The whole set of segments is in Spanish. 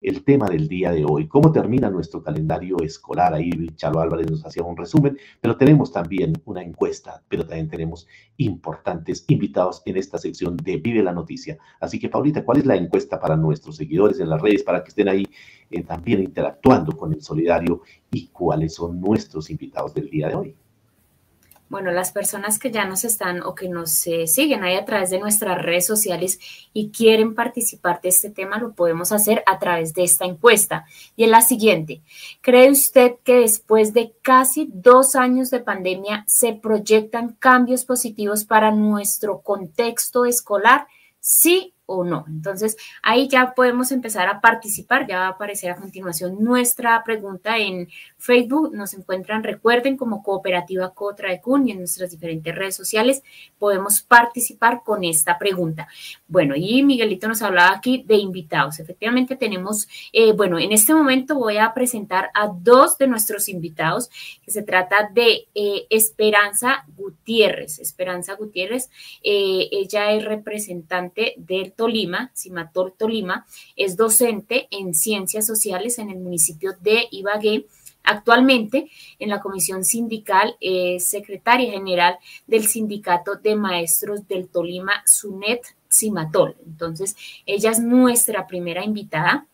el tema del día de hoy. ¿Cómo termina nuestro calendario escolar? Ahí Chalo Álvarez nos hacía un resumen, pero tenemos también una encuesta, pero también tenemos importantes invitados en esta sección de Vive la Noticia. Así que, Paulita, ¿cuál es la encuesta para nuestros seguidores en las redes para que estén ahí eh, también interactuando con el solidario y cuáles son nuestros invitados del día de hoy? Bueno, las personas que ya nos están o que nos eh, siguen ahí a través de nuestras redes sociales y quieren participar de este tema, lo podemos hacer a través de esta encuesta. Y es la siguiente, ¿cree usted que después de casi dos años de pandemia se proyectan cambios positivos para nuestro contexto escolar? Sí o no. Entonces, ahí ya podemos empezar a participar. Ya va a aparecer a continuación nuestra pregunta en Facebook. Nos encuentran, recuerden, como Cooperativa Cotra de Cun y en nuestras diferentes redes sociales podemos participar con esta pregunta. Bueno, y Miguelito nos hablaba aquí de invitados. Efectivamente, tenemos, eh, bueno, en este momento voy a presentar a dos de nuestros invitados, que se trata de eh, Esperanza Gutiérrez. Esperanza Gutiérrez, eh, ella es representante del Tolima, Cimatol Tolima, es docente en ciencias sociales en el municipio de Ibagué. Actualmente, en la comisión sindical, es secretaria general del Sindicato de Maestros del Tolima, SUNET Cimatol. Entonces, ella es nuestra primera invitada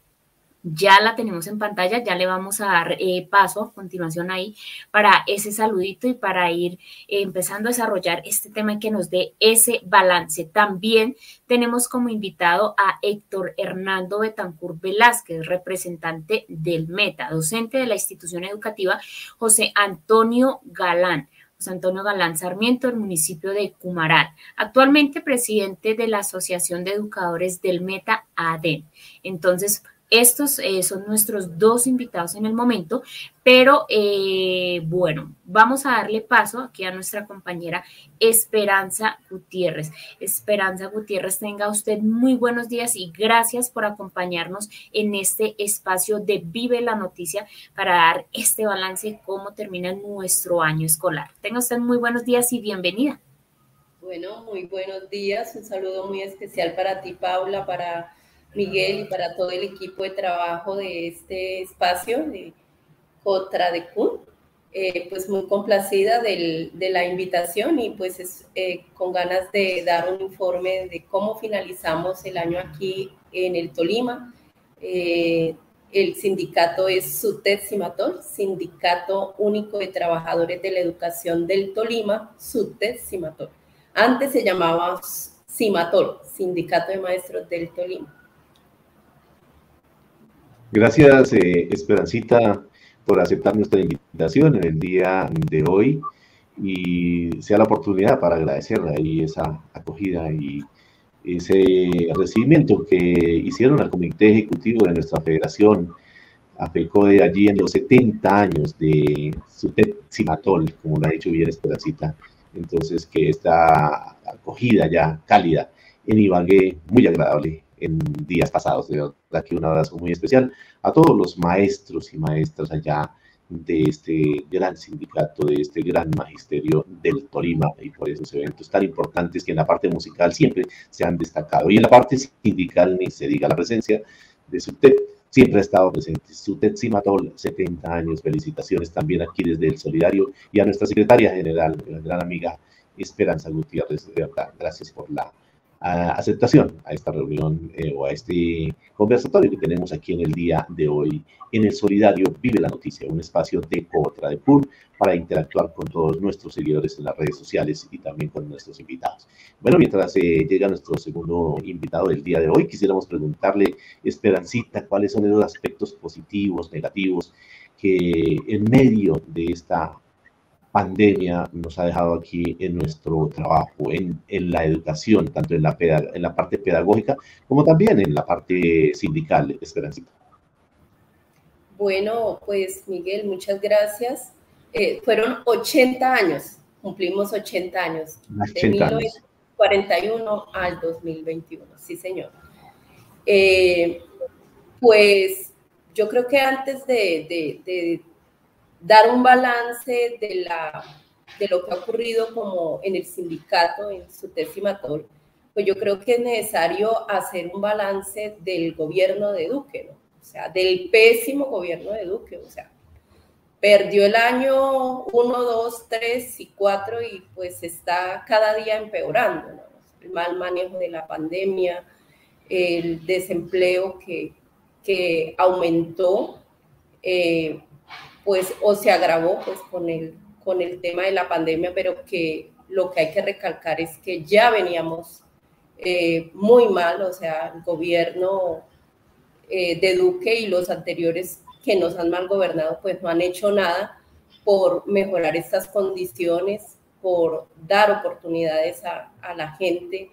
ya la tenemos en pantalla, ya le vamos a dar eh, paso a continuación ahí para ese saludito y para ir eh, empezando a desarrollar este tema que nos dé ese balance. También tenemos como invitado a Héctor Hernando Betancur Velázquez, representante del META, docente de la institución educativa José Antonio Galán. José Antonio Galán Sarmiento, del municipio de Cumaral, actualmente presidente de la Asociación de Educadores del META ADEN. Entonces, estos eh, son nuestros dos invitados en el momento, pero eh, bueno, vamos a darle paso aquí a nuestra compañera Esperanza Gutiérrez. Esperanza Gutiérrez, tenga usted muy buenos días y gracias por acompañarnos en este espacio de Vive la Noticia para dar este balance de cómo termina nuestro año escolar. Tenga usted muy buenos días y bienvenida. Bueno, muy buenos días. Un saludo muy especial para ti, Paula, para Miguel y para todo el equipo de trabajo de este espacio de Cotra de Kun. Eh, pues muy complacida de la invitación y pues es, eh, con ganas de dar un informe de cómo finalizamos el año aquí en el Tolima. Eh, el sindicato es SUTED Cimatol, Sindicato Único de Trabajadores de la Educación del Tolima, SUTED Cimatol. Antes se llamaba Cimatol, Sindicato de Maestros del Tolima. Gracias, eh, Esperancita, por aceptar nuestra invitación en el día de hoy y sea la oportunidad para agradecerle ahí esa acogida y ese recibimiento que hicieron al Comité Ejecutivo de nuestra federación, de allí en los 70 años de su Cimatol, como lo ha dicho bien Esperancita. Entonces, que esta acogida ya cálida en Ibagué, muy agradable en días pasados. De aquí un abrazo muy especial a todos los maestros y maestras allá de este gran sindicato, de este gran magisterio del Tolima y por esos eventos tan importantes que en la parte musical siempre se han destacado. Y en la parte sindical ni se diga la presencia de SUTET, siempre ha estado presente. SUTET Simatol, 70 años, felicitaciones también aquí desde el Solidario y a nuestra secretaria general, la gran amiga Esperanza Gutiérrez, de verdad, gracias por la aceptación a esta reunión eh, o a este conversatorio que tenemos aquí en el día de hoy en el Solidario Vive la Noticia, un espacio de Cotra de PUR para interactuar con todos nuestros seguidores en las redes sociales y también con nuestros invitados. Bueno, mientras eh, llega nuestro segundo invitado del día de hoy, quisiéramos preguntarle, Esperancita, cuáles son los aspectos positivos, negativos que en medio de esta pandemia nos ha dejado aquí en nuestro trabajo, en, en la educación, tanto en la, en la parte pedagógica como también en la parte sindical, Esperancita. Bueno, pues Miguel, muchas gracias. Eh, fueron 80 años, cumplimos 80 años, 80 de 1941 al 2021, sí señor. Eh, pues yo creo que antes de, de dar un balance de, la, de lo que ha ocurrido como en el sindicato, en su pues yo creo que es necesario hacer un balance del gobierno de Duque, ¿no? O sea, del pésimo gobierno de Duque, o sea, perdió el año 1, 2, 3 y 4 y pues está cada día empeorando, ¿no? el mal manejo de la pandemia, el desempleo que, que aumentó, eh, pues o se agravó pues con el, con el tema de la pandemia, pero que lo que hay que recalcar es que ya veníamos eh, muy mal, o sea, el gobierno eh, de Duque y los anteriores que nos han mal gobernado, pues no han hecho nada por mejorar estas condiciones, por dar oportunidades a, a la gente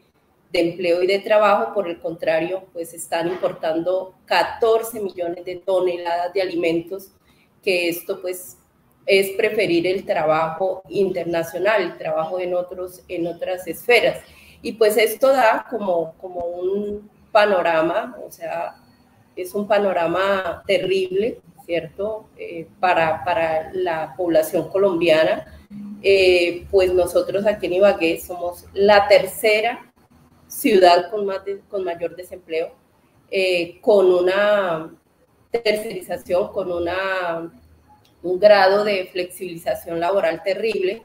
de empleo y de trabajo, por el contrario, pues están importando 14 millones de toneladas de alimentos, que esto pues es preferir el trabajo internacional, el trabajo en, otros, en otras esferas. Y pues esto da como, como un panorama, o sea, es un panorama terrible, ¿cierto? Eh, para, para, la población colombiana. Eh, pues nosotros aquí en Ibagué somos la tercera ciudad con, más con mayor desempleo, eh, con una tercerización, con una, un grado de flexibilización laboral terrible,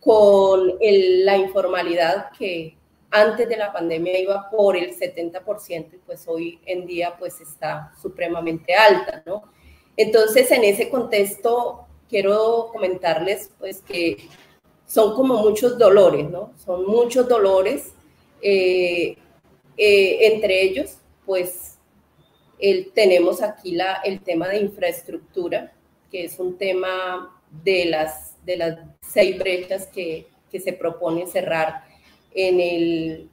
con la informalidad que antes de la pandemia iba por el 70% y pues hoy en día pues está supremamente alta, ¿no? Entonces en ese contexto quiero comentarles pues que son como muchos dolores, ¿no? Son muchos dolores, eh, eh, entre ellos pues el, tenemos aquí la, el tema de infraestructura, que es un tema de las, de las seis brechas que, que se propone cerrar en el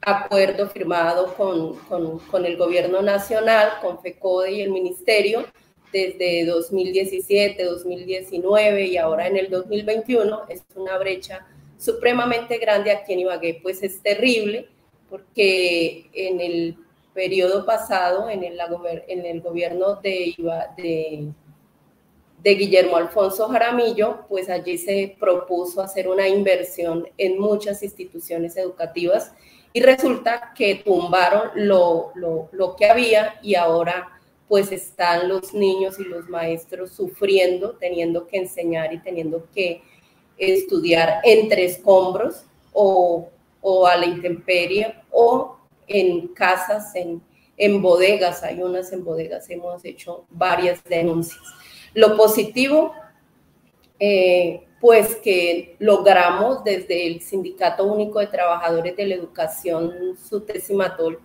acuerdo firmado con, con, con, el gobierno nacional, con FECODE y el ministerio desde 2017, 2019 y ahora en el 2021. Es una brecha supremamente grande aquí en Ibagué, pues es terrible porque en el periodo pasado, en el, gobierno de, Guillermo Alfonso Jaramillo, pues allí se propuso hacer una inversión en muchas instituciones educativas y resulta que tumbaron lo, lo, que había y ahora pues están los niños y los maestros sufriendo, teniendo que enseñar y teniendo que estudiar entre escombros o, o a la intemperie o en casas, en, en bodegas, hay unas en bodegas, hemos hecho varias denuncias. Lo positivo, eh, pues que logramos desde el Sindicato Único de Trabajadores de la Educación, Sutesimatol,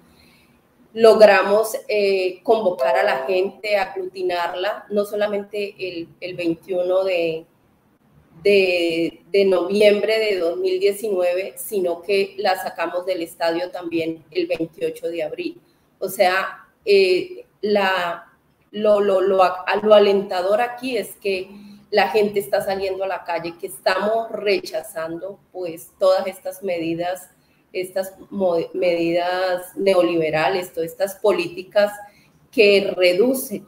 logramos eh, convocar a la gente, aglutinarla, no solamente el, 21 de, de, noviembre de 2019, sino que la sacamos del estadio también el 28 de abril. O sea, eh, la, lo, lo, lo, lo alentador aquí es que la gente está saliendo a la calle, que estamos rechazando pues todas estas medidas, estas medidas neoliberales, todas estas políticas que reducen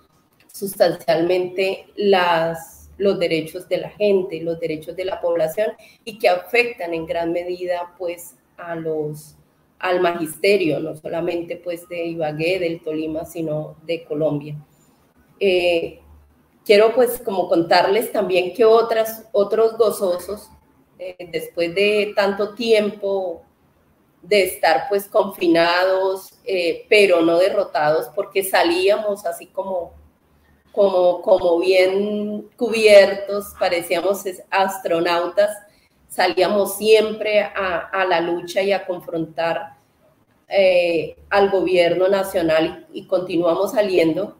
sustancialmente las, los derechos de la gente, los derechos de la población y que afectan en gran medida pues a los al magisterio, no solamente pues de Ibagué, del Tolima, sino de Colombia. Eh, quiero pues como contarles también que otras, otros gozosos, eh, después de tanto tiempo de estar pues confinados, eh, pero no derrotados, porque salíamos así como, como, como bien cubiertos, parecíamos astronautas, salíamos siempre a, la lucha y a confrontar al gobierno nacional y continuamos saliendo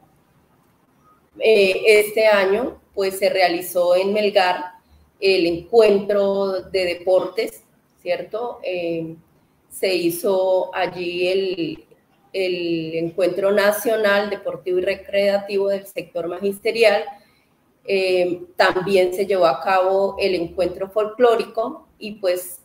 eh, este año pues se realizó en Melgar el encuentro de deportes, ¿cierto? Eh, se hizo allí el, el, encuentro nacional deportivo y recreativo del sector magisterial. Eh, también se llevó a cabo el encuentro folclórico y pues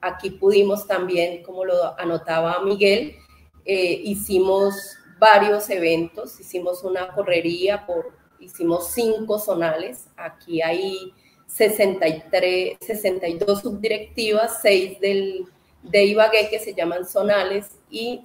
aquí pudimos también, como lo anotaba Miguel, hicimos varios eventos, hicimos una correría, por, hicimos cinco zonales, aquí hay 63, 62 subdirectivas, 6 del, de Ibagué que se llaman zonales y,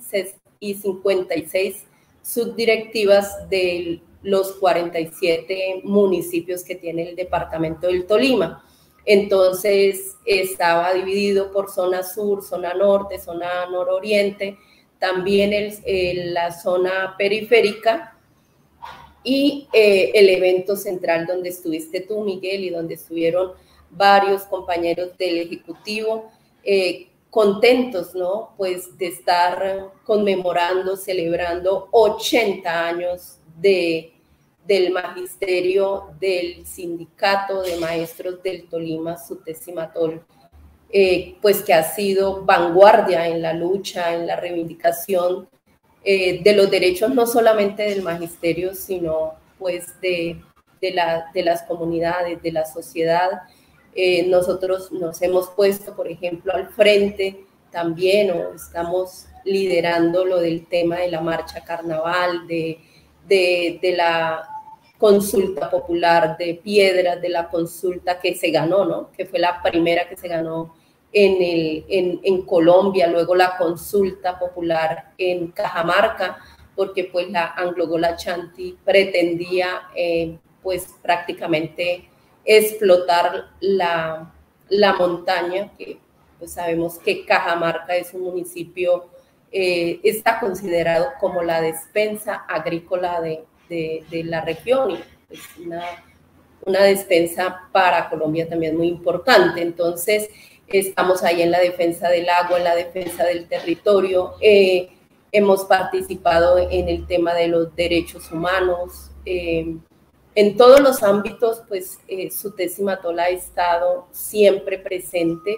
y 56 subdirectivas de los 47 municipios que tiene el departamento del Tolima. Entonces estaba dividido por zona sur, zona norte, zona nororiente, también la zona periférica y eh, el evento central donde estuviste tú, Miguel, y donde estuvieron varios compañeros del Ejecutivo, eh, contentos, ¿no? Pues de estar conmemorando, celebrando 80 años de, del magisterio del sindicato de maestros del Tolima, Sutesimatol, eh, pues que ha sido vanguardia en la lucha, en la reivindicación eh, de los derechos no solamente del magisterio, sino pues de, de, la, de las comunidades, de la sociedad. Eh, nosotros nos hemos puesto, por ejemplo, al frente también o estamos liderando lo del tema de la marcha carnaval, de, de, la consulta popular de piedras, de la consulta que se ganó, ¿no? Que fue la primera que se ganó en, el, en, Colombia, luego la consulta popular en Cajamarca, porque pues la Anglogola Chanti pretendía eh, pues prácticamente explotar la, la montaña, que pues sabemos que Cajamarca es un municipio, eh, está considerado como la despensa agrícola de, de, la región y pues una, una despensa para Colombia también muy importante. Entonces, estamos ahí en la defensa del agua, en la defensa del territorio, eh, hemos participado en el tema de los derechos humanos. Eh, en todos los ámbitos, pues eh, su Tola ha estado siempre presente,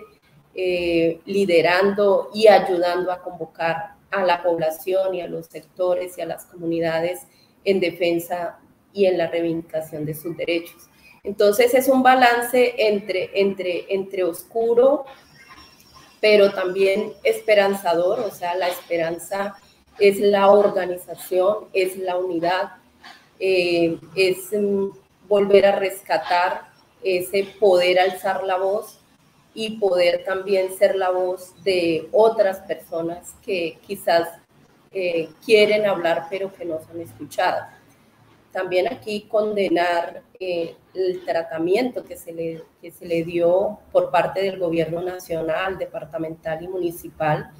eh, liderando y ayudando a convocar a la población y a los sectores y a las comunidades en defensa y en la reivindicación de sus derechos. Entonces es un balance entre, entre, entre oscuro, pero también esperanzador, o sea, la esperanza es la organización, es la unidad, eh, es mm, volver a rescatar ese poder alzar la voz y poder también ser la voz de otras personas que quizás eh, quieren hablar pero que no son escuchadas. También aquí condenar eh, el tratamiento que se, le, que se le dio por parte del gobierno nacional, departamental y municipal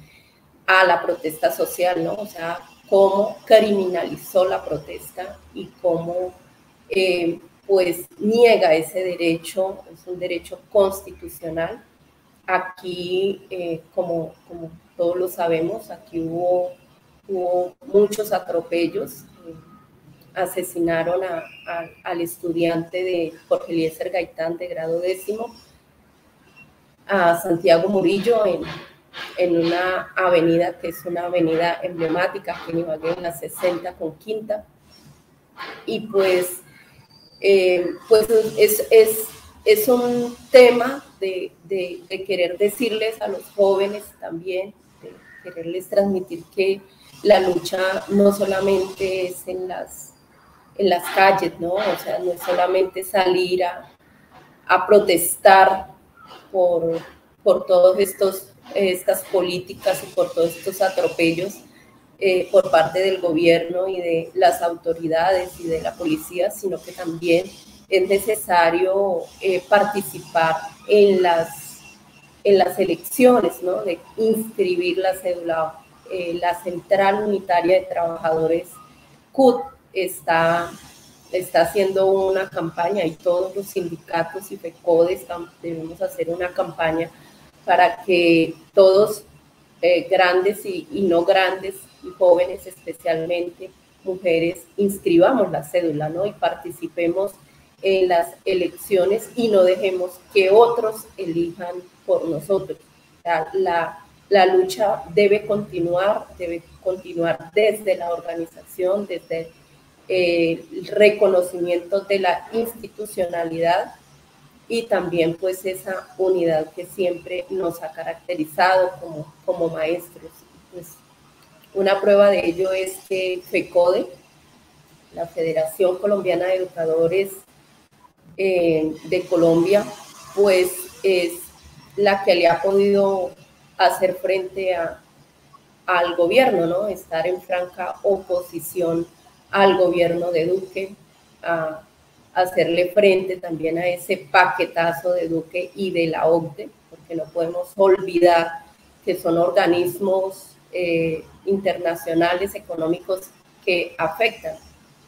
a la protesta social, ¿no? O sea, cómo criminalizó la protesta y cómo eh, pues niega ese derecho, es un derecho constitucional. Aquí, eh, como, todos lo sabemos, aquí hubo, hubo muchos atropellos asesinaron al estudiante de Jorge Eliezer Gaitán de grado décimo, a Santiago Murillo en, en una avenida que es una avenida emblemática aquí en la 60 con Quinta. Y pues, eh, pues es, es, es, un tema de, de, de querer decirles a los jóvenes también, de quererles transmitir que la lucha no solamente es en las en las calles, ¿no? O sea, no es solamente salir a, a protestar por, por todas estas políticas y por todos estos atropellos eh, por parte del gobierno y de las autoridades y de la policía, sino que también es necesario eh, participar en las, en las elecciones, ¿no? De inscribir la cédula, eh, la Central Unitaria de Trabajadores CUT está, está haciendo una campaña y todos los sindicatos y FECODES debemos hacer una campaña para que todos, eh, grandes y, no grandes, y jóvenes especialmente, mujeres, inscribamos la cédula, ¿no? Y participemos en las elecciones y no dejemos que otros elijan por nosotros. la, la lucha debe continuar, debe continuar desde la organización, desde eh, el reconocimiento de la institucionalidad y también pues esa unidad que siempre nos ha caracterizado como, como maestros. Pues, una prueba de ello es que FECODE, la Federación Colombiana de Educadores eh, de Colombia, pues es la que le ha podido hacer frente a, al gobierno, ¿no? Estar en franca oposición al gobierno de Duque, a hacerle frente también a ese paquetazo de Duque y de la OCDE, porque no podemos olvidar que son organismos eh, internacionales económicos que afectan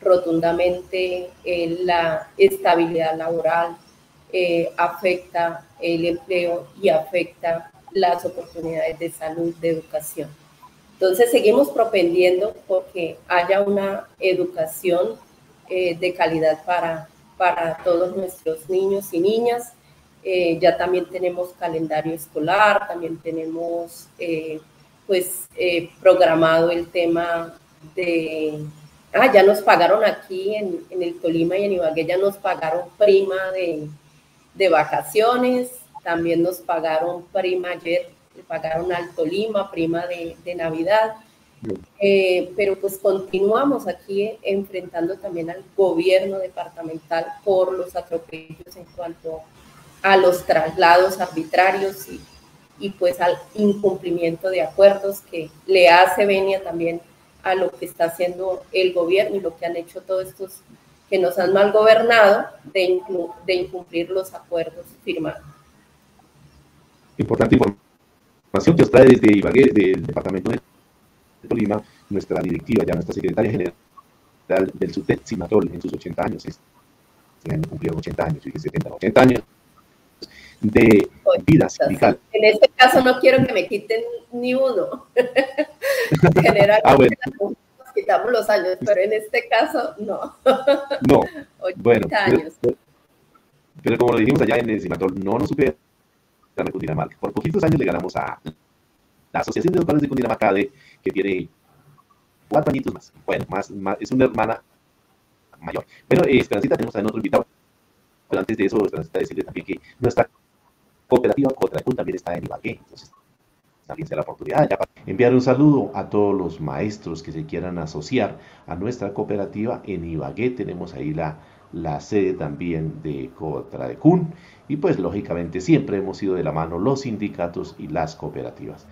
rotundamente eh, la estabilidad laboral, eh, afecta el empleo y afecta las oportunidades de salud, de educación. Entonces seguimos propendiendo porque haya una educación de calidad para, para todos nuestros niños y niñas. ya también tenemos calendario escolar, también tenemos pues eh, programado el tema de, ah, ya nos pagaron aquí en, el Tolima y en Ibagué, ya nos pagaron prima de, vacaciones, también nos pagaron prima ayer, le pagaron al Tolima, prima de, Navidad. Eh, pero pues continuamos aquí enfrentando también al gobierno departamental por los atropellos en cuanto a los traslados arbitrarios y y pues al incumplimiento de acuerdos que le hace venia también a lo que está haciendo el gobierno y lo que han hecho todos estos que nos han mal gobernado de, de incumplir los acuerdos firmados. Importante información que os trae desde Ibagué, del departamento de Tolima, nuestra directiva, ya nuestra secretaria general del SUTET, Simatol, en sus 80 años. Este año cumplieron 80 años, y 70, 80 años de vida sindical. En este caso no quiero que me quiten ni uno. Generalmente ah, nos quitamos los años, pero en este caso no. no. bueno, Pero, como lo dijimos allá en el Cimatol, no nos supera la Cundinamarca. Por poquitos años le ganamos a la Asociación de Padres de Cundinamarca, que tiene cuatro añitos más. Bueno, más, es una hermana mayor. Bueno, eh, Esperancita, tenemos a otro invitado. Pero antes de eso, Esperancita, decirle también que nuestra cooperativa Cotracún también está en Ibagué. Entonces, también sea la oportunidad ya enviar un saludo a todos los maestros que se quieran asociar a nuestra cooperativa en Ibagué. Tenemos ahí la, la sede también de Cotradecún y pues lógicamente siempre hemos ido de la mano los sindicatos y las cooperativas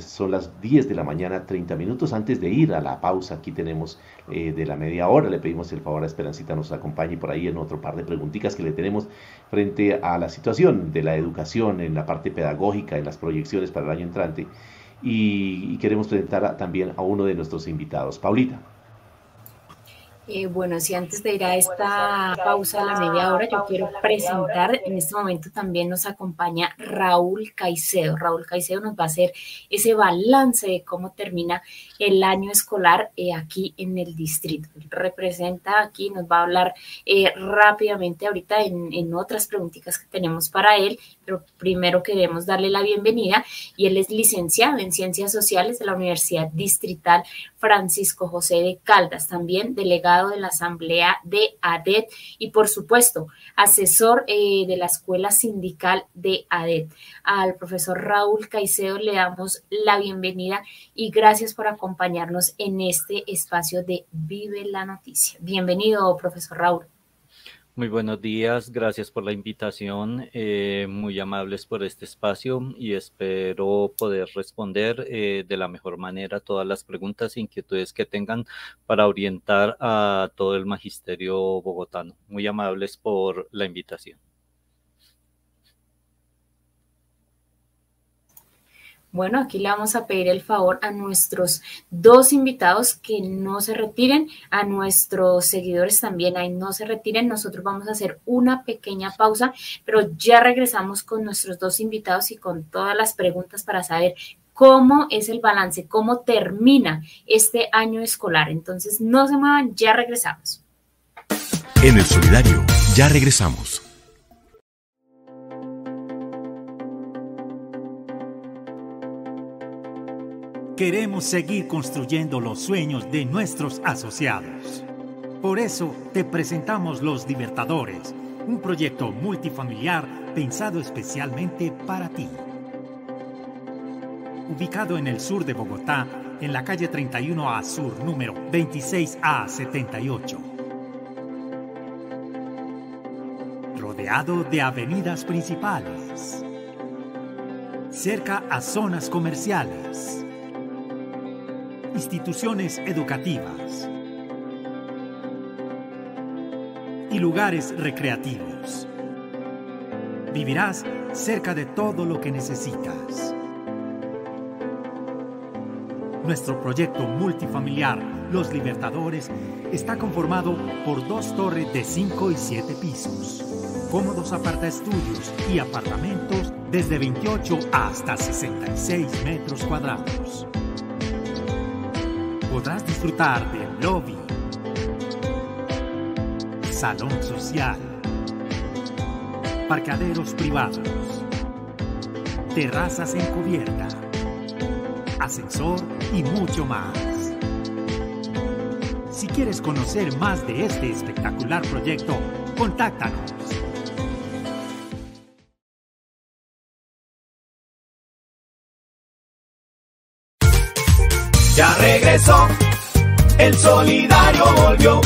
son las 10 de la mañana, 30 minutos antes de ir a la pausa. Aquí tenemos eh, de la media hora. Le pedimos el favor a Esperancita nos acompañe por ahí en otro par de preguntitas que le tenemos frente a la situación de la educación en la parte pedagógica, en las proyecciones para el año entrante. Y, y queremos presentar también a uno de nuestros invitados, Paulita. Eh, bueno, si antes de ir a esta pausa a la media hora, yo quiero presentar, en este momento también nos acompaña Raúl Caicedo. Raúl Caicedo nos va a hacer ese balance de cómo termina el año escolar eh, aquí en el distrito. Representa aquí, nos va a hablar eh, rápidamente ahorita en, en otras preguntitas que tenemos para él, pero primero queremos darle la bienvenida y él es licenciado en Ciencias Sociales de la Universidad Distrital Francisco José de Caldas, también de la Asamblea de ADET y por supuesto asesor eh, de la Escuela Sindical de ADET. Al profesor Raúl Caicedo le damos la bienvenida y gracias por acompañarnos en este espacio de Vive la Noticia. Bienvenido, profesor Raúl. Muy buenos días, gracias por la invitación, eh, muy amables por este espacio y espero poder responder eh, de la mejor manera todas las preguntas e inquietudes que tengan para orientar a todo el magisterio bogotano. Muy amables por la invitación. Bueno, aquí le vamos a pedir el favor a nuestros dos invitados que no se retiren, a nuestros seguidores también ahí no se retiren. Nosotros vamos a hacer una pequeña pausa, pero ya regresamos con nuestros dos invitados y con todas las preguntas para saber cómo es el balance, cómo termina este año escolar. Entonces, no se muevan, ya regresamos. En el solidario, ya regresamos. Queremos seguir construyendo los sueños de nuestros asociados. Por eso te presentamos Los Libertadores, un proyecto multifamiliar pensado especialmente para ti. Ubicado en el sur de Bogotá, en la calle 31A Sur, número 26A78. Rodeado de avenidas principales. Cerca a zonas comerciales instituciones educativas y lugares recreativos. Vivirás cerca de todo lo que necesitas. Nuestro proyecto multifamiliar Los Libertadores está conformado por dos torres de 5 y 7 pisos, cómodos apartaestudios y apartamentos desde 28 hasta 66 metros cuadrados. Podrás disfrutar del lobby, salón social, parcaderos privados, terrazas en cubierta, ascensor y mucho más. Si quieres conocer más de este espectacular proyecto, contáctanos. Ya regresó, el solidario volvió.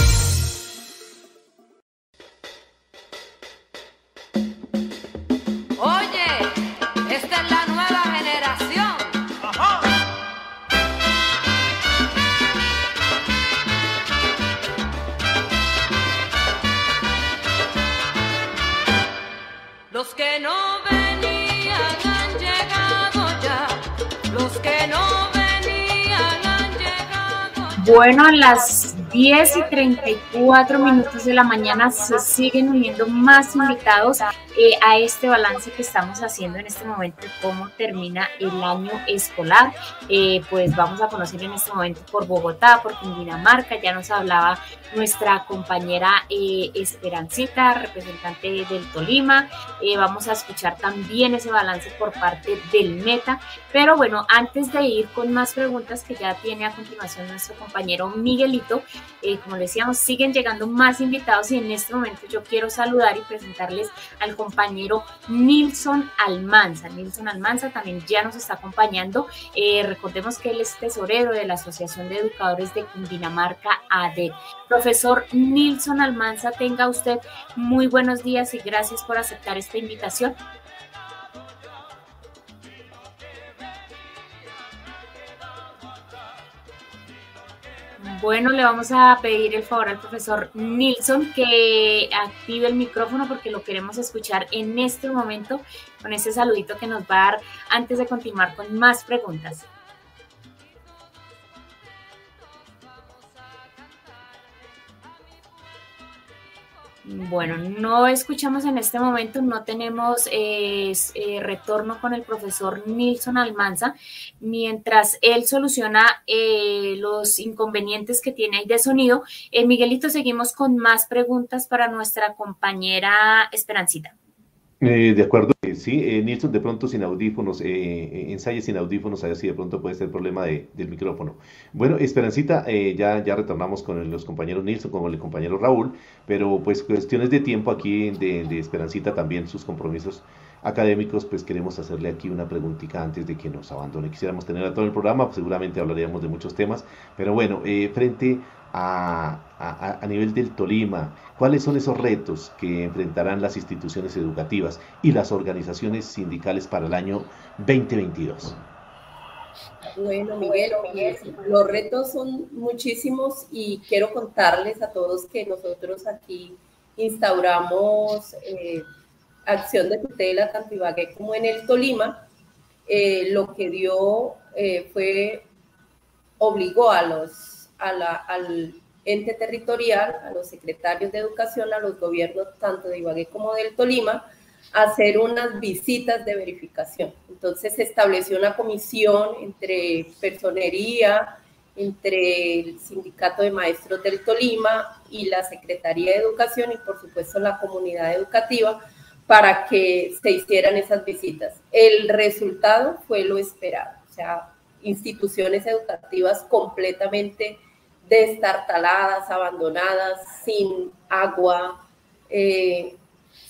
Bueno, las 10 y 34 minutos de la mañana se siguen uniendo más invitados eh, a este balance que estamos haciendo en este momento cómo termina el año escolar. Eh, pues vamos a conocer en este momento por Bogotá, por Cundinamarca, ya nos hablaba nuestra compañera eh, Esperancita, representante del Tolima. vamos a escuchar también ese balance por parte del Meta. Pero bueno, antes de ir con más preguntas que ya tiene a continuación nuestro compañero Miguelito, eh, como decíamos, siguen llegando más invitados y en este momento yo quiero saludar y presentarles al compañero Nilson Almanza. Nilson Almanza también ya nos está acompañando. Eh, recordemos que él es tesorero de la Asociación de Educadores de Cundinamarca, ADE. Profesor Nilson Almanza, tenga usted muy buenos días y gracias por aceptar esta invitación. Bueno, le vamos a pedir el favor al profesor Nilsson que active el micrófono porque lo queremos escuchar en este momento con ese saludito que nos va a dar antes de continuar con más preguntas. Bueno, no escuchamos en este momento, no tenemos eh, eh, retorno con el profesor Nilson Almanza, mientras él soluciona eh, los inconvenientes que tiene de sonido. Miguelito, seguimos con más preguntas para nuestra compañera Esperancita. Eh, de acuerdo, eh, sí, eh, Nilsson de pronto sin audífonos, eh, ensaye sin audífonos, a ver si de pronto puede ser problema del micrófono. Bueno, Esperancita, ya, ya retornamos con los compañeros Nilsson, con el compañero Raúl, pero pues cuestiones de tiempo aquí de, de Esperancita también, sus compromisos académicos, pues queremos hacerle aquí una preguntita antes de que nos abandone. Quisiéramos tener a todo el programa, seguramente hablaríamos de muchos temas, pero bueno, frente a, a, nivel del Tolima? ¿Cuáles son esos retos que enfrentarán las instituciones educativas y las organizaciones sindicales para el año 2022? Bueno, Miguel, los retos son muchísimos y quiero contarles a todos que nosotros aquí instauramos eh, acción de tutela tanto Ibagué como en el Tolima. Eh, lo que dio eh, fue, obligó a los al ente territorial, a los secretarios de educación, a los gobiernos tanto de Ibagué como del Tolima, a hacer unas visitas de verificación. Entonces se estableció una comisión entre personería, entre el sindicato de maestros del Tolima y la Secretaría de Educación y por supuesto la comunidad educativa para que se hicieran esas visitas. El resultado fue lo esperado, o sea, instituciones educativas completamente destartaladas, abandonadas, sin agua, eh,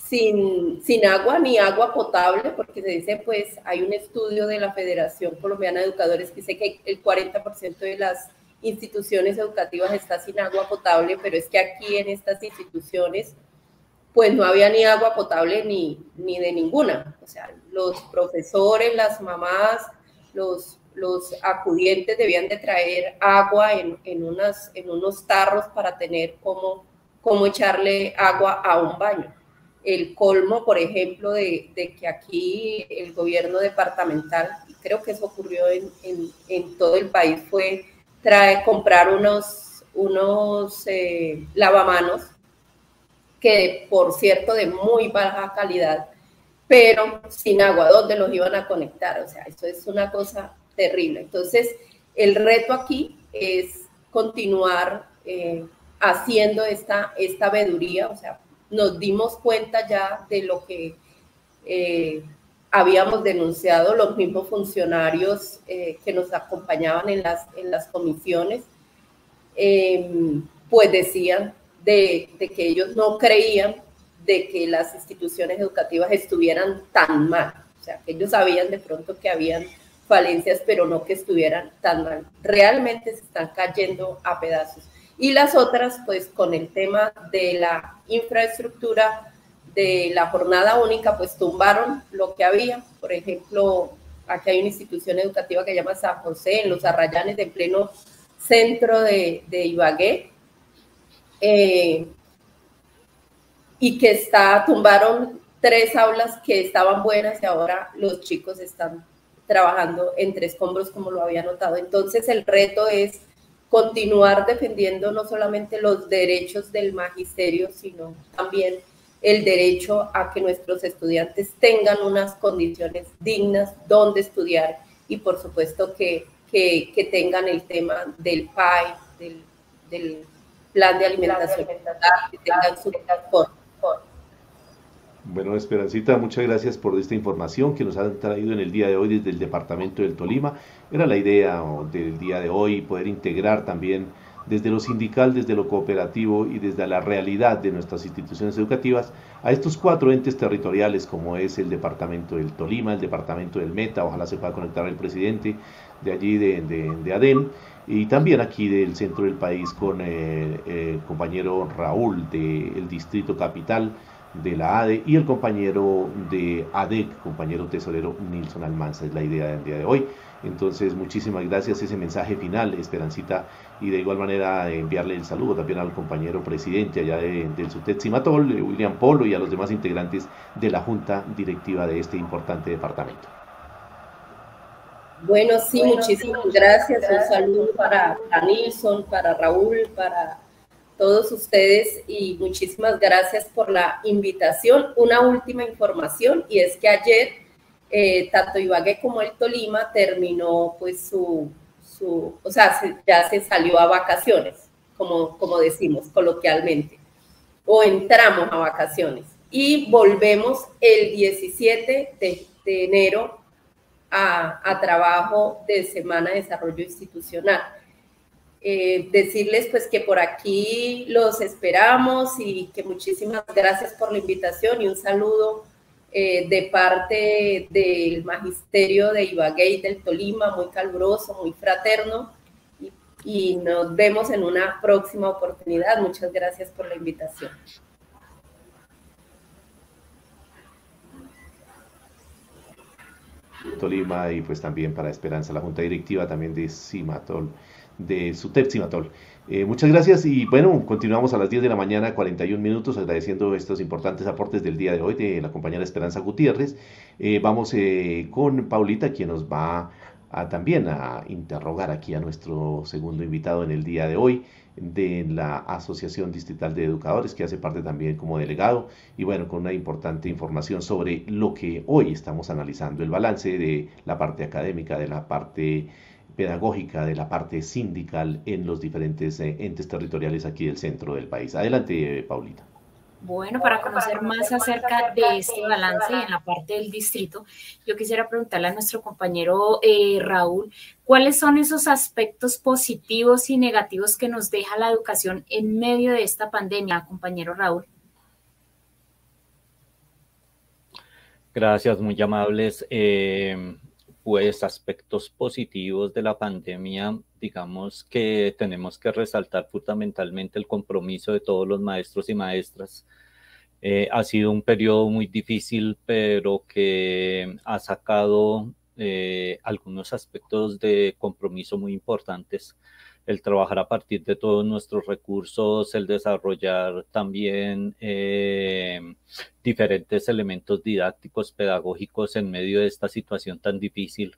sin, sin agua ni agua potable, porque se dice, pues hay un estudio de la Federación Colombiana de Educadores que dice que el 40% de las instituciones educativas está sin agua potable, pero es que aquí en estas instituciones pues no había ni agua potable ni, ni de ninguna. O sea, los profesores, las mamás, los los acudientes debían de traer agua en, en, en unos tarros para tener cómo, echarle agua a un baño. El colmo, por ejemplo, de, de que aquí el gobierno departamental, creo que eso ocurrió en, en, todo el país, fue trae, comprar unos, unos eh, lavamanos que, por cierto, de muy baja calidad, pero sin agua, ¿dónde los iban a conectar? O sea, eso es una cosa terrible. Entonces, el reto aquí es continuar eh, haciendo esta, esta veduría, o sea, nos dimos cuenta ya de lo que eh, habíamos denunciado los mismos funcionarios eh, que nos acompañaban en las, en las comisiones, em, pues decían de, de, que ellos no creían de que las instituciones educativas estuvieran tan mal, o sea, que ellos sabían de pronto que habían falencias, pero no que estuvieran tan mal. Realmente se están cayendo a pedazos. Y las otras, pues con el tema de la infraestructura, de la jornada única, pues tumbaron lo que había. Por ejemplo, aquí hay una institución educativa que se llama San José, en los Arrayanes, de pleno centro de, Ibagué, eh, y que está, tumbaron tres aulas que estaban buenas y ahora los chicos están trabajando entre escombros como lo había notado. Entonces el reto es continuar defendiendo no solamente los derechos del magisterio, sino también el derecho a que nuestros estudiantes tengan unas condiciones dignas donde estudiar y por supuesto que, que, que tengan el tema del PAI, del, del plan de alimentación, que tengan su Bueno, Esperancita, muchas gracias por esta información que nos han traído en el día de hoy desde el Departamento del Tolima. Era la idea del día de hoy poder integrar también desde lo sindical, desde lo cooperativo y desde la realidad de nuestras instituciones educativas a estos cuatro entes territoriales como es el departamento del Tolima, el departamento del Meta, ojalá se pueda conectar el presidente de allí de, de, de ADEN y también aquí del centro del país con eh, el compañero Raúl del distrito capital de la ADE y el compañero de ADEC, compañero tesorero Nilson Almanza, es la idea del día de hoy. Entonces, muchísimas gracias. Ese mensaje final, Esperancita, y de igual manera enviarle el saludo también al compañero presidente allá de, del SUTET Cimatol, William Polo, y a los demás integrantes de la Junta Directiva de este importante departamento. Bueno, sí, bueno, muchísimas sí, gracias. gracias. Un saludo para, para Nilson, para Raúl, para todos ustedes y muchísimas gracias por la invitación. Una última información y es que ayer eh, tanto Ibagué como el Tolima terminó pues su, su o sea, se, ya se salió a vacaciones, como, como decimos coloquialmente, o entramos a vacaciones y volvemos el 17 de, enero a, trabajo de Semana de Desarrollo Institucional. Eh, decirles pues que por aquí los esperamos y que muchísimas gracias por la invitación y un saludo eh, de parte del magisterio de Ibagué y del Tolima, muy caluroso, muy fraterno. Y, y nos vemos en una próxima oportunidad. Muchas gracias por la invitación. Tolima y pues también para Esperanza, la Junta Directiva también de Cimatol, de SUTEP Cimatol. Eh, muchas gracias y bueno, continuamos a las 10 de la mañana, 41 minutos, agradeciendo estos importantes aportes del día de hoy de la compañera Esperanza Gutiérrez. Eh, vamos eh, con Paulita, quien nos va a, también a interrogar aquí a nuestro segundo invitado en el día de hoy de la Asociación Distrital de Educadores, que hace parte también como delegado, y bueno, con una importante información sobre lo que hoy estamos analizando, el balance de la parte académica, de la parte pedagógica de la parte sindical en los diferentes eh, entes territoriales aquí del centro del país. Adelante, eh, Paulita. Bueno, para conocer más acerca de este balance en la parte del distrito, yo quisiera preguntarle a nuestro compañero eh, Raúl, ¿cuáles son esos aspectos positivos y negativos que nos deja la educación en medio de esta pandemia, compañero Raúl? Gracias, muy amables. Eh, pues aspectos positivos de la pandemia, digamos que tenemos que resaltar fundamentalmente el compromiso de todos los maestros y maestras. Eh, ha sido un periodo muy difícil, pero que ha sacado algunos aspectos de compromiso muy importantes el trabajar a partir de todos nuestros recursos, el desarrollar también eh, diferentes elementos didácticos, pedagógicos en medio de esta situación tan difícil,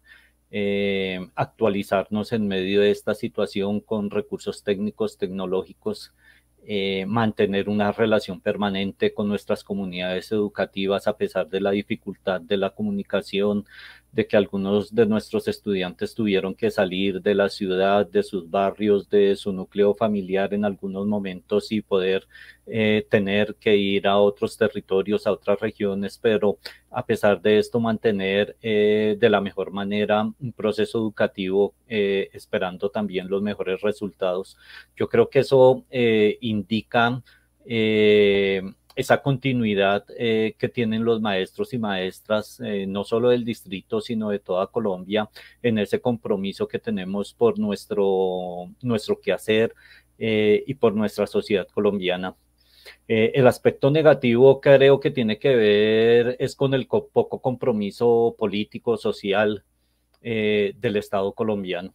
eh, actualizarnos en medio de esta situación con recursos técnicos, tecnológicos, eh, mantener una relación permanente con nuestras comunidades educativas a pesar de la dificultad de la comunicación, de que algunos de nuestros estudiantes tuvieron que salir de la ciudad, de sus barrios, de su núcleo familiar en algunos momentos y poder eh, tener que ir a otros territorios, a otras regiones, pero a pesar de esto mantener eh, de la mejor manera un proceso educativo eh, esperando también los mejores resultados. Yo creo que eso indica esa continuidad eh, que tienen los maestros y maestras, eh, no solo del distrito, sino de toda Colombia, en ese compromiso que tenemos por nuestro, nuestro quehacer eh, y por nuestra sociedad colombiana. el aspecto negativo creo que tiene que ver es con el poco compromiso político, social del Estado colombiano.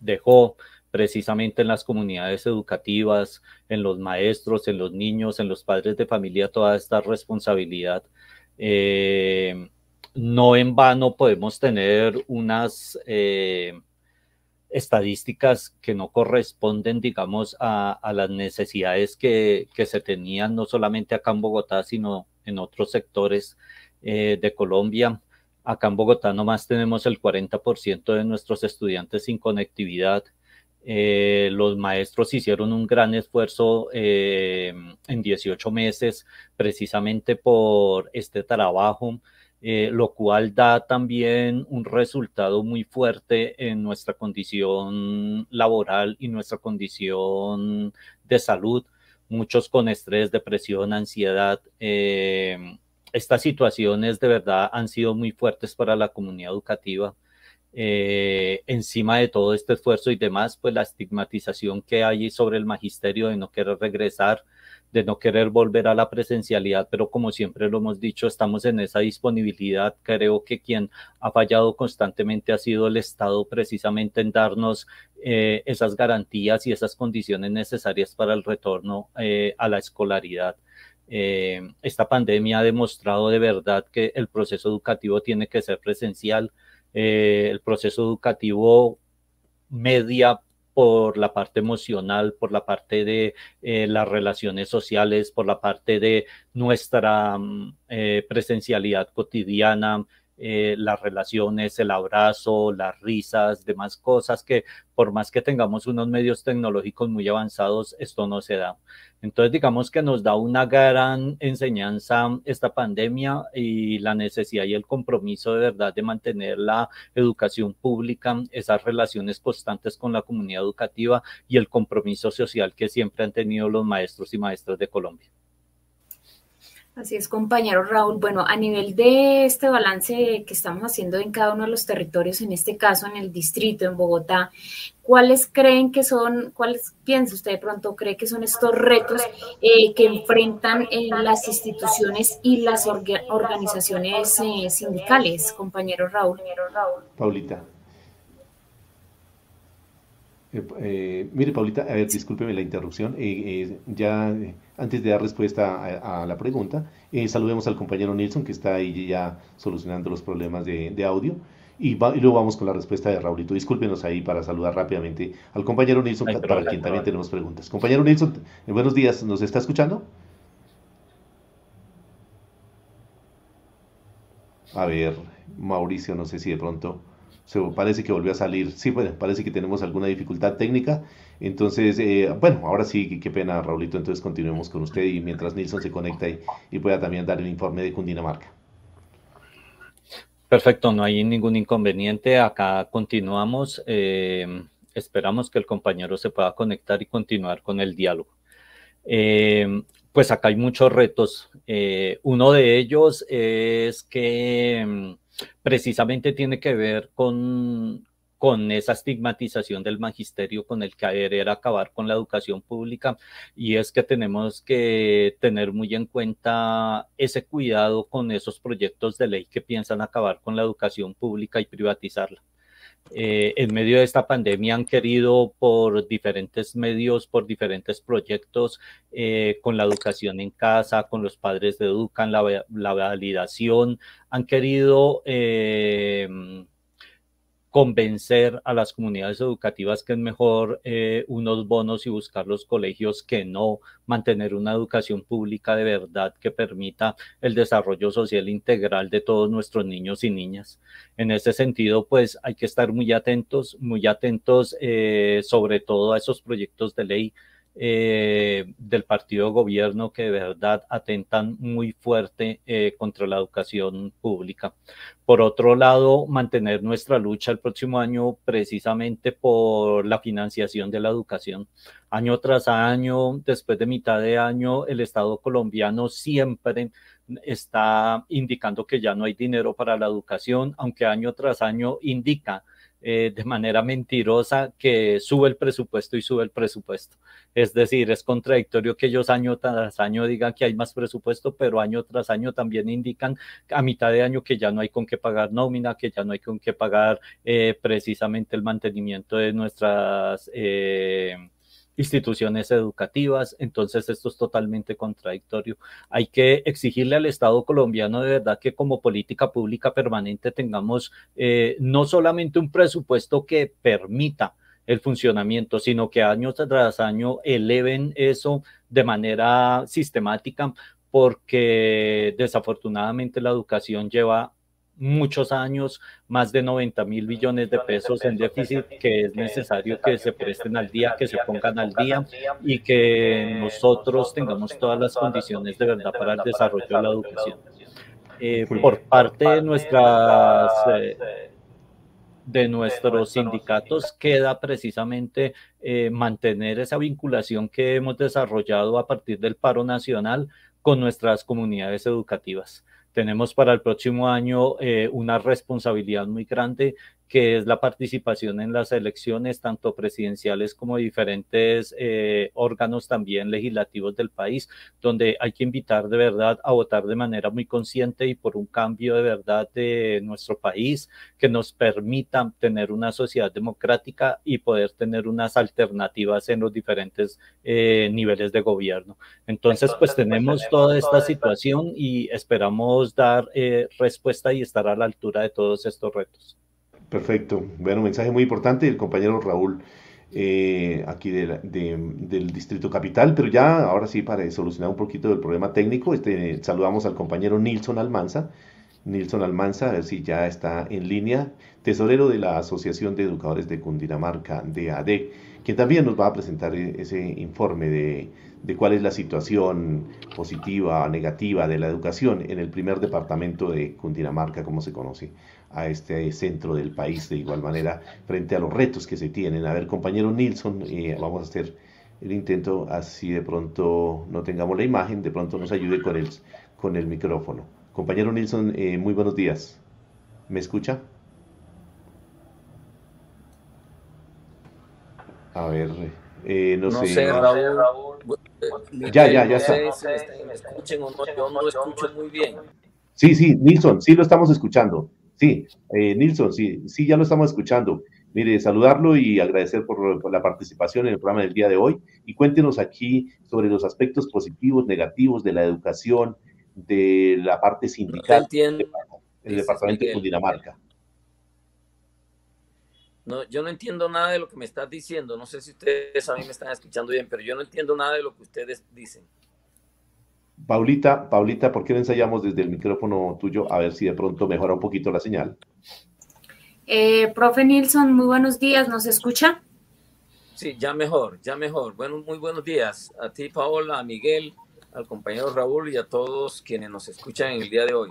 dejó precisamente en las comunidades educativas, en los maestros, en los niños, en los padres de familia, toda esta responsabilidad. Eh, no en vano podemos tener unas eh, estadísticas que no corresponden, digamos, a, las necesidades que, se tenían no solamente acá en Bogotá, sino en otros sectores eh, de Colombia. Acá en Bogotá nomás tenemos el 40% de nuestros estudiantes sin conectividad. Eh, los maestros hicieron un gran esfuerzo eh, en 18 meses precisamente por este trabajo, eh, lo cual da también un resultado muy fuerte en nuestra condición laboral y nuestra condición de salud, muchos con estrés, depresión, ansiedad. estas situaciones de verdad han sido muy fuertes para la comunidad educativa eh, encima de todo este esfuerzo y demás, pues la estigmatización que hay sobre el magisterio de no querer regresar, de no querer volver a la presencialidad, pero como siempre lo hemos dicho, estamos en esa disponibilidad. Creo que quien ha fallado constantemente ha sido el Estado precisamente en darnos eh, esas garantías y esas condiciones necesarias para el retorno eh, a la escolaridad. esta pandemia ha demostrado de verdad que el proceso educativo tiene que ser presencial, eh, el proceso educativo media por la parte emocional, por la parte de eh, las relaciones sociales, por la parte de nuestra mm, eh, presencialidad cotidiana, eh, las relaciones, el abrazo, las risas, demás cosas que por más que tengamos unos medios tecnológicos muy avanzados, esto no se da. Entonces, digamos que nos da una gran enseñanza esta pandemia y la necesidad y el compromiso de verdad de mantener la educación pública, esas relaciones constantes con la comunidad educativa y el compromiso social que siempre han tenido los maestros y maestras de Colombia. Así es, compañero Raúl. Bueno, a nivel de este balance que estamos haciendo en cada uno de los territorios, en este caso en el distrito, en Bogotá, ¿cuáles creen que son, cuáles piensa usted de pronto, cree que son estos retos eh, que enfrentan eh, las instituciones y las organizaciones eh, sindicales, compañero Raúl? Paulita. Mire, Paulita, a ver, discúlpeme la interrupción. ya antes de dar respuesta a, la pregunta, eh, saludemos al compañero Nilsson que está ahí ya solucionando los problemas de, audio. Y, luego vamos con la respuesta de Raulito. Discúlpenos ahí para saludar rápidamente al compañero Nilsson, para quien también tenemos preguntas. Compañero Nilsson, eh, buenos días, ¿nos está escuchando? A ver, Mauricio, no sé si de pronto se parece que volvió a salir. Sí, bueno, parece que tenemos alguna dificultad técnica. Entonces, eh, bueno, ahora sí, qué pena, Raulito. Entonces continuemos con usted y mientras Nilsson se conecta y, pueda también dar el informe de Cundinamarca. Perfecto, no hay ningún inconveniente. Acá continuamos. Eh, esperamos que el compañero se pueda conectar y continuar con el diálogo. Eh, pues acá hay muchos retos. uno de ellos es que mm, precisamente tiene que ver con, con esa estigmatización del magisterio con el querer acabar con la educación pública y es que tenemos que tener muy en cuenta ese cuidado con esos proyectos de ley que piensan acabar con la educación pública y privatizarla. Eh, en medio de esta pandemia han querido por diferentes medios, por diferentes proyectos, eh, con la educación en casa, con los padres de Educan, la, la validación, han querido eh, convencer a las comunidades educativas que es mejor eh, unos bonos y buscar los colegios que no mantener una educación pública de verdad que permita el desarrollo social integral de todos nuestros niños y niñas. En ese sentido, pues hay que estar muy atentos, muy atentos eh, sobre todo a esos proyectos de ley eh, del partido gobierno que de verdad atentan muy fuerte eh, contra la educación pública. Por otro lado, mantener nuestra lucha el próximo año precisamente por la financiación de la educación. Año tras año, después de mitad de año, el Estado colombiano siempre está indicando que ya no hay dinero para la educación, aunque año tras año indica eh, de manera mentirosa que sube el presupuesto y sube el presupuesto. Es decir, es contradictorio que ellos año tras año digan que hay más presupuesto, pero año tras año también indican a mitad de año que ya no hay con qué pagar nómina, que ya no hay con qué pagar eh, precisamente el mantenimiento de nuestras... Eh, instituciones educativas, entonces esto es totalmente contradictorio. Hay que exigirle al Estado colombiano de verdad que como política pública permanente tengamos eh, no solamente un presupuesto que permita el funcionamiento, sino que año tras año eleven eso de manera sistemática, porque desafortunadamente la educación lleva muchos años, más de 90 mil billones de pesos en déficit que es necesario que se presten al día, que se pongan al día y que nosotros tengamos todas las condiciones de verdad para el desarrollo de la educación. Eh, por parte de nuestras... Eh, de nuestros sindicatos. queda precisamente eh, mantener esa vinculación que hemos desarrollado a partir del paro nacional con nuestras comunidades educativas tenemos para el próximo año eh, una responsabilidad muy grande que es la participación en las elecciones, tanto presidenciales como diferentes eh, órganos también legislativos del país, donde hay que invitar de verdad a votar de manera muy consciente y por un cambio de verdad de nuestro país que nos permita tener una sociedad democrática y poder tener unas alternativas en los diferentes eh, niveles de gobierno. Entonces, pues tenemos toda esta situación y esperamos dar eh, respuesta y estar a la altura de todos estos retos. Perfecto. Bueno, mensaje muy importante del compañero Raúl eh, aquí del Distrito Capital, pero ya ahora sí para solucionar un poquito del problema técnico, este, saludamos al compañero Nilson Almanza. Nilson Almanza, a ver si ya está en línea, tesorero de la Asociación de Educadores de Cundinamarca, DAD, quien también nos va a presentar e, ese informe de, de cuál es la situación positiva o negativa de la educación en el primer departamento de Cundinamarca, como se conoce a este centro del país de igual manera frente a los retos que se tienen. A ver, compañero Nilsson, eh, vamos a hacer el intento así de pronto no tengamos la imagen, de pronto nos ayude con el, con el micrófono. Compañero Nilsson, eh, muy buenos días. ¿Me escucha? A ver, eh, no, sé. Ya, ya, ya está. escuchen o no, yo no lo escucho muy bien. Sí, sí, Nilsson, sí lo estamos escuchando. Sí, eh, Nilsson, sí, sí, ya lo estamos escuchando. Mire, saludarlo y agradecer por, la participación en el programa del día de hoy. Y cuéntenos aquí sobre los aspectos positivos, negativos de la educación, de la parte sindical en el departamento de Cundinamarca. No, yo no entiendo nada de lo que me estás diciendo. No sé si ustedes a mí me están escuchando bien, pero yo no entiendo nada de lo que ustedes dicen. Paulita, Paulita, ¿por qué no ensayamos desde el micrófono tuyo a ver si de pronto mejora un poquito la señal? Eh, profe Nilsson, muy buenos días, ¿nos escucha? Sí, ya mejor, ya mejor. Bueno, muy buenos días a ti, Paola, a Miguel, al compañero Raúl y a todos quienes nos escuchan en el día de hoy.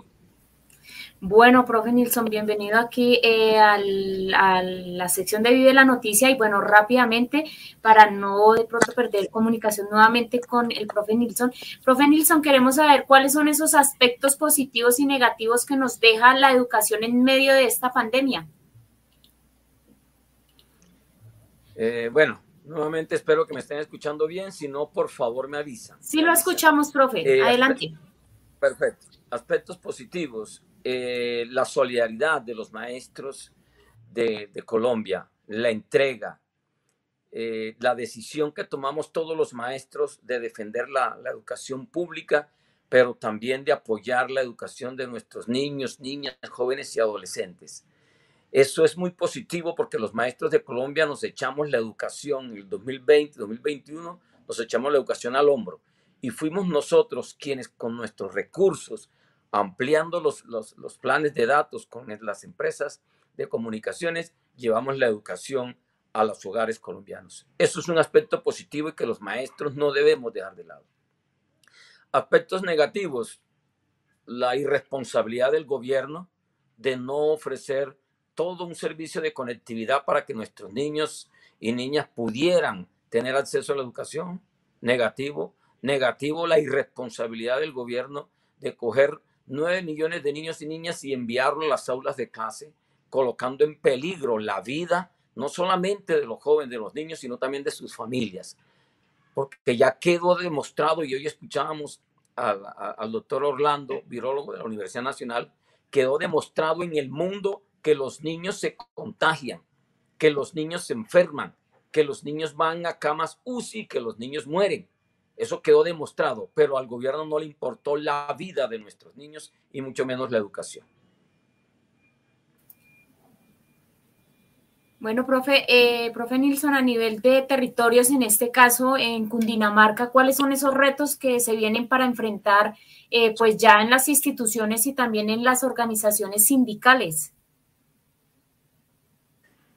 Bueno, profe Nilsson, bienvenido aquí eh, al, a la sección de Vive la Noticia y bueno, rápidamente, para no de pronto perder comunicación nuevamente con el profe Nilsson. Profe Nilsson, queremos saber cuáles son esos aspectos positivos y negativos que nos deja la educación en medio de esta pandemia. Eh, bueno, nuevamente espero que me estén escuchando bien, si no, por favor me avisan. Sí, lo escuchamos, profe. Eh, Adelante. perfecto. Aspectos positivos. Eh, la solidaridad de los maestros de, Colombia, la entrega, la decisión que tomamos todos los maestros de defender la, la educación pública pero también de apoyar la educación de nuestros niños, niñas, jóvenes y adolescentes. Eso es muy positivo porque los maestros de Colombia nos echamos la educación en el 2020, 2021, nos echamos la educación al hombro. Y fuimos nosotros quienes con nuestros recursos, ampliando los, los, los planes de datos con las empresas de comunicaciones, llevamos la educación a los hogares colombianos. Eso es un aspecto positivo y que los maestros no debemos dejar de lado. Aspectos negativos, la irresponsabilidad del gobierno de no ofrecer todo un servicio de conectividad para que nuestros niños y niñas pudieran tener acceso a la educación. Negativo. Negativo la irresponsabilidad del gobierno de coger nueve millones de niños y niñas y enviarlos a las aulas de clase, colocando en peligro la vida no solamente de los jóvenes, de los niños, sino también de sus familias porque ya quedó demostrado, y hoy escuchábamos al, doctor Orlando, virólogo de la Universidad Nacional, quedó demostrado en el mundo que los niños se contagian, que los niños se enferman, que los niños van a camas UCI, que los niños mueren. Eso quedó demostrado, pero al gobierno no le importó la vida de nuestros niños y mucho menos la educación. Bueno, profe, eh, profe Nilsson, a nivel de territorios, en este caso en Cundinamarca, ¿cuáles son esos retos que se vienen para enfrentar eh, pues ya en las instituciones y también en las organizaciones sindicales?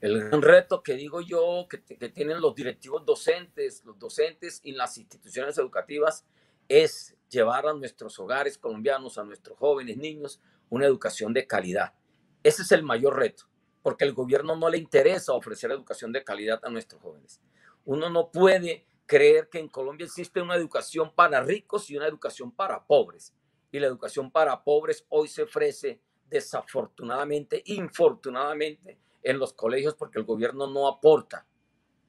El gran reto que digo yo que, que tienen los directivos docentes, los docentes y las instituciones educativas es llevar a nuestros hogares colombianos, a nuestros jóvenes niños, una educación de calidad. Ese es el mayor reto porque el gobierno no le interesa ofrecer educación de calidad a nuestros jóvenes. Uno no puede creer que en Colombia existe una educación para ricos y una educación para pobres. Y la educación para pobres hoy se ofrece desafortunadamente, infortunadamente, en los colegios porque el gobierno no aporta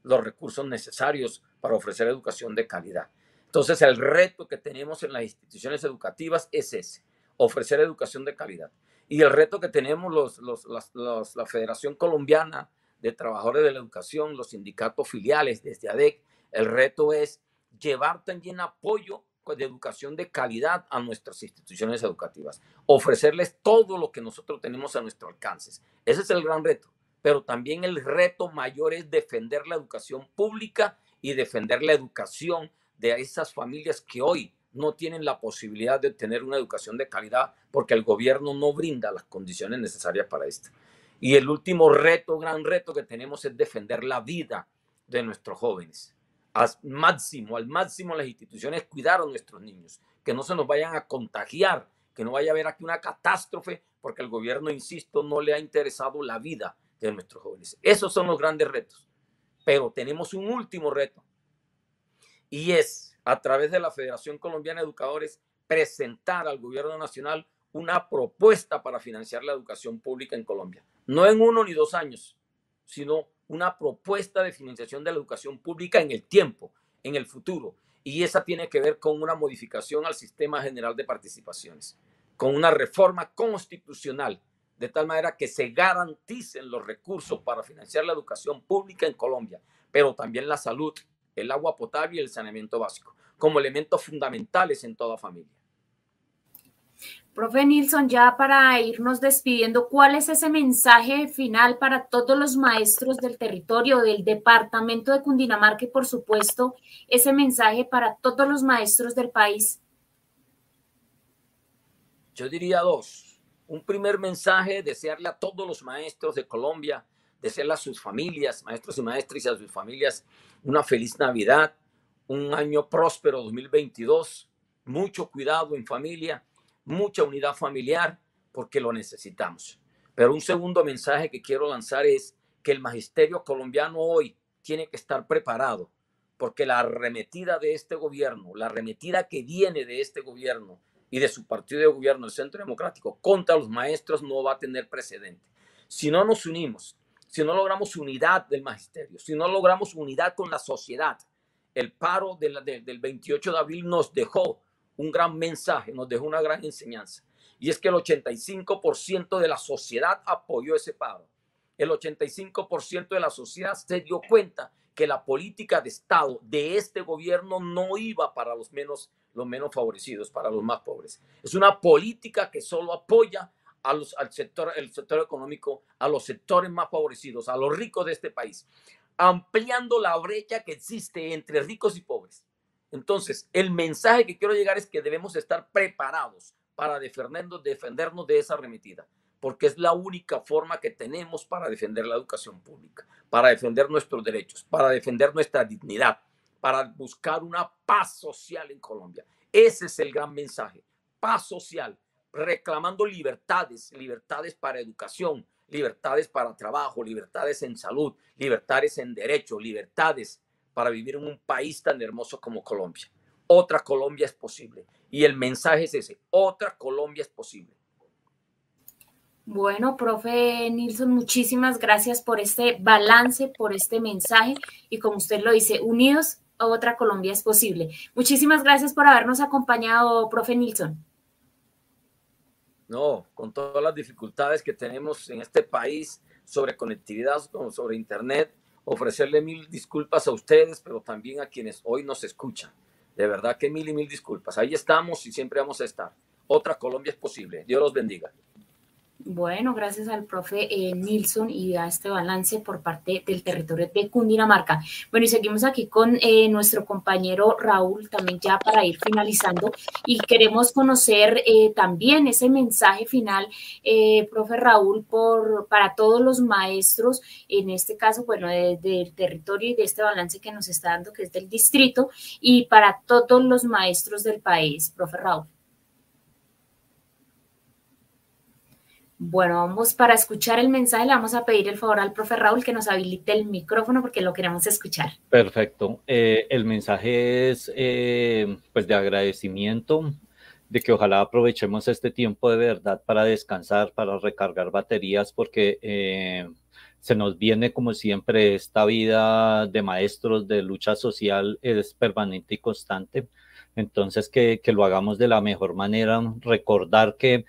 los recursos necesarios para ofrecer educación de calidad. Entonces, el reto que tenemos en las instituciones educativas es ese, ofrecer educación de calidad. Y el reto que tenemos los, la Federación Colombiana de Trabajadores de la Educación, los sindicatos filiales desde ADEC, el reto es llevar también apoyo de educación de calidad a nuestras instituciones educativas, ofrecerles todo lo que nosotros tenemos a nuestro alcance. Ese es el gran reto, pero también el reto mayor es defender la educación pública y defender la educación de esas familias que hoy no tienen la posibilidad de tener una educación de calidad porque el gobierno no brinda las condiciones necesarias para esto. Y el último reto, gran reto que tenemos es defender la vida de nuestros jóvenes. Al máximo, al máximo las instituciones cuidar a nuestros niños, que no se nos vayan a contagiar, que no vaya a haber aquí una catástrofe porque el gobierno, insisto, no le ha interesado la vida de nuestros jóvenes. Esos son los grandes retos. Pero tenemos un último reto y es a través de la Federación Colombiana de Educadores, presentar al gobierno nacional una propuesta para financiar la educación pública en Colombia. No en uno ni dos años, sino una propuesta de financiación de la educación pública en el tiempo, en el futuro. Y esa tiene que ver con una modificación al sistema general de participaciones, con una reforma constitucional, de tal manera que se garanticen los recursos para financiar la educación pública en Colombia, pero también la salud, el agua potable y el saneamiento básico, como elementos fundamentales en toda familia. Profe Nilsson, ya para irnos despidiendo, ¿cuál es ese mensaje final para todos los maestros del territorio, del departamento de Cundinamarca y, por supuesto, ese mensaje para todos los maestros del país? Yo diría dos. Un primer mensaje, desearle a todos los maestros de Colombia, desearle a sus familias, maestros y maestras y a sus familias, una feliz Navidad, un año próspero 2022, mucho cuidado en familia, mucha unidad familiar, porque lo necesitamos. Pero un segundo mensaje que quiero lanzar es que el magisterio colombiano hoy tiene que estar preparado, porque la arremetida de este gobierno, la arremetida que viene de este gobierno y de su partido de gobierno, el Centro Democrático, contra los maestros no va a tener precedente. Si no nos unimos, si no logramos unidad del magisterio, si no logramos unidad con la sociedad, el paro del 28 de abril nos dejó un gran mensaje, nos dejó una gran enseñanza. Y es que el 85% de la sociedad apoyó ese paro. El 85% de la sociedad se dio cuenta que la política de Estado de este gobierno no iba para los menos, los menos favorecidos, para los más pobres. Es una política que solo apoya a los, al sector, el sector económico, a los sectores más favorecidos, a los ricos de este país, ampliando la brecha que existe entre ricos y pobres. Entonces, el mensaje que quiero llegar es que debemos estar preparados para defendernos, defendernos de esa remitida porque es la única forma que tenemos para defender la educación pública, para defender nuestros derechos, para defender nuestra dignidad, para buscar una paz social en Colombia. Ese es el gran mensaje, paz social, reclamando libertades, libertades para educación, libertades para trabajo, libertades en salud, libertades en derecho, libertades para vivir en un país tan hermoso como Colombia. Otra Colombia es posible. Y el mensaje es ese, otra Colombia es posible. Bueno, profe Nilsson, muchísimas gracias por este balance, por este mensaje y como usted lo dice, unidos otra Colombia es posible. Muchísimas gracias por habernos acompañado, profe Nilsson. No, con todas las dificultades que tenemos en este país sobre conectividad, sobre Internet, ofrecerle mil disculpas a ustedes, pero también a quienes hoy nos escuchan. De verdad que mil y mil disculpas. Ahí estamos y siempre vamos a estar. Otra Colombia es posible. Dios los bendiga. Bueno, gracias al profe eh, Nilsson y a este balance por parte del territorio de Cundinamarca. Bueno, y seguimos aquí con eh, nuestro compañero Raúl, también ya para ir finalizando, y queremos conocer eh, también ese mensaje final, profe Raúl, por, para todos los maestros, en este caso, bueno, del territorio y de este balance que nos está dando, que es del distrito, y para todos los maestros del país, profe Raúl. Bueno, vamos para escuchar el mensaje, le vamos a pedir el favor al profe Raúl que nos habilite el micrófono porque lo queremos escuchar. Perfecto. Eh, el mensaje es eh, pues de agradecimiento, de que ojalá aprovechemos este tiempo de verdad para descansar, para recargar baterías, porque eh, se nos viene como siempre esta vida de maestros de lucha social es permanente y constante. Entonces que, que lo hagamos de la mejor manera, recordar que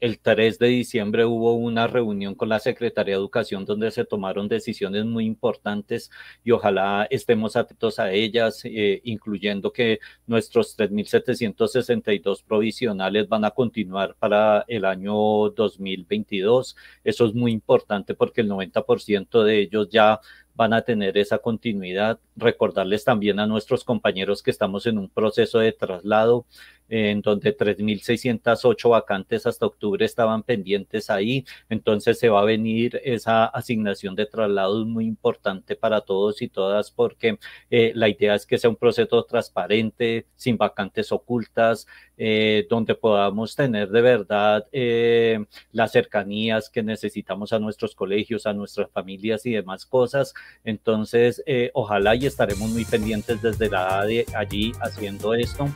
el 3 de diciembre hubo una reunión con la Secretaría de Educación donde se tomaron decisiones muy importantes y ojalá estemos atentos a ellas, eh, incluyendo que nuestros 3.762 provisionales van a continuar para el año 2022. Eso es muy importante porque el 90% de ellos ya van a tener esa continuidad. Recordarles también a nuestros compañeros que estamos en un proceso de traslado en donde 3.608 vacantes hasta octubre estaban pendientes ahí. Entonces se va a venir esa asignación de traslados muy importante para todos y todas porque eh, la idea es que sea un proceso transparente, sin vacantes ocultas, eh, donde podamos tener de verdad eh, las cercanías que necesitamos a nuestros colegios, a nuestras familias y demás cosas. Entonces, ojalá y estaremos muy pendientes desde la de allí haciendo esto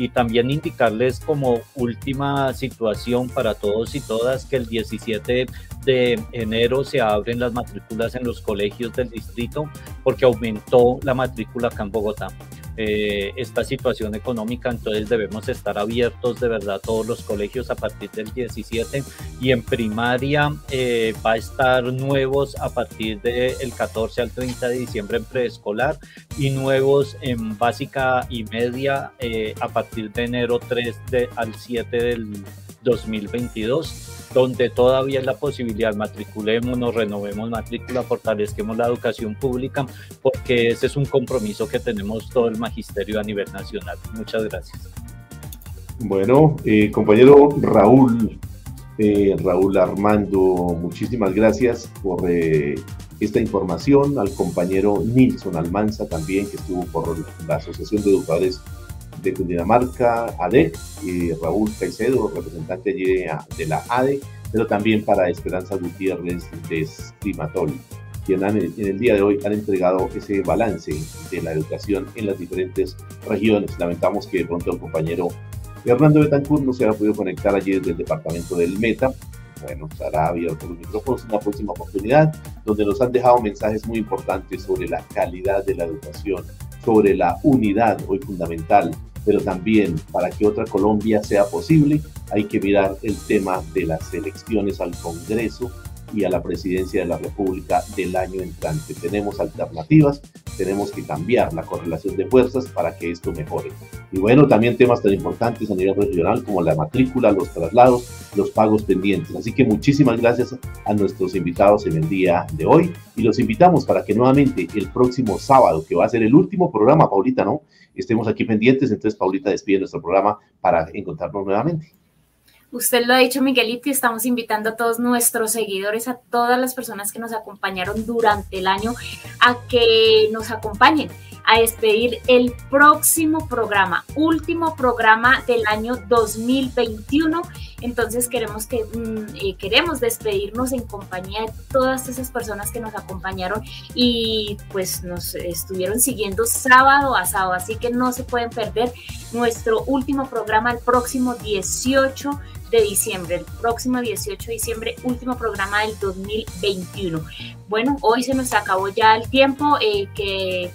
y también indicarles como última situación para todos y todas que el 17 de enero se abren las matrículas en los colegios del distrito porque aumentó la matrícula acá en Bogotá. Eh, esta situación económica, entonces debemos estar abiertos de verdad todos los colegios a partir del 17 y en primaria eh, va a estar nuevos a partir del 14 al 30 de diciembre en preescolar y nuevos en básica y media eh, a partir de enero 3 de, al 7 del 2022 donde todavía es la posibilidad, matriculemos, renovemos matrícula, fortalezquemos la educación pública, porque ese es un compromiso que tenemos todo el magisterio a nivel nacional. Muchas gracias. Bueno, eh, compañero Raúl, eh, Raúl Armando, muchísimas gracias por eh, esta información, al compañero Nilson Almanza también, que estuvo por la Asociación de Educadores de Cundinamarca, ADEC, y Raúl Caicedo, representante allí de, la ADE, pero también para Esperanza Gutiérrez de Estimatol, quien en el día de hoy han entregado ese balance de la educación en las diferentes regiones. Lamentamos que de pronto el compañero Hernando Betancourt no se haya podido conectar allí desde el departamento del Meta, bueno, estará abierto los micrófonos en una próxima oportunidad, donde nos han dejado mensajes muy importantes sobre la calidad de la educación, sobre la unidad hoy fundamental, pero también para que otra Colombia sea posible, hay que mirar el tema de las elecciones al Congreso y a la presidencia de la República del año entrante. Tenemos alternativas, tenemos que cambiar la correlación de fuerzas para que esto mejore. Y bueno, también temas tan importantes a nivel regional como la matrícula, los traslados, los pagos pendientes. Así que muchísimas gracias a nuestros invitados en el día de hoy y los invitamos para que nuevamente el próximo sábado, que va a ser el último programa, Paulita, ¿no? Estemos aquí pendientes. Entonces, Paulita despide nuestro programa para encontrarnos nuevamente. Usted lo ha dicho, Miguelito, y estamos invitando a todos nuestros seguidores, a todas las personas que nos acompañaron durante el año, a que nos acompañen a despedir el próximo programa, último programa del año 2021. Entonces queremos que mm, eh, queremos despedirnos en compañía de todas esas personas que nos acompañaron y pues nos estuvieron siguiendo sábado a sábado, así que no se pueden perder nuestro último programa el próximo 18 de diciembre, el próximo 18 de diciembre, último programa del 2021. Bueno, hoy se nos acabó ya el tiempo, eh, que eh,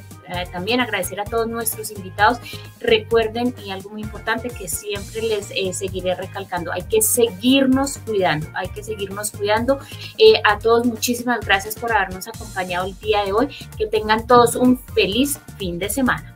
también agradecer a todos nuestros invitados. Recuerden, y algo muy importante que siempre les eh, seguiré recalcando, hay que seguirnos cuidando, hay que seguirnos cuidando. a todos muchísimas gracias por habernos acompañado el día de hoy. Que tengan todos un feliz fin de semana.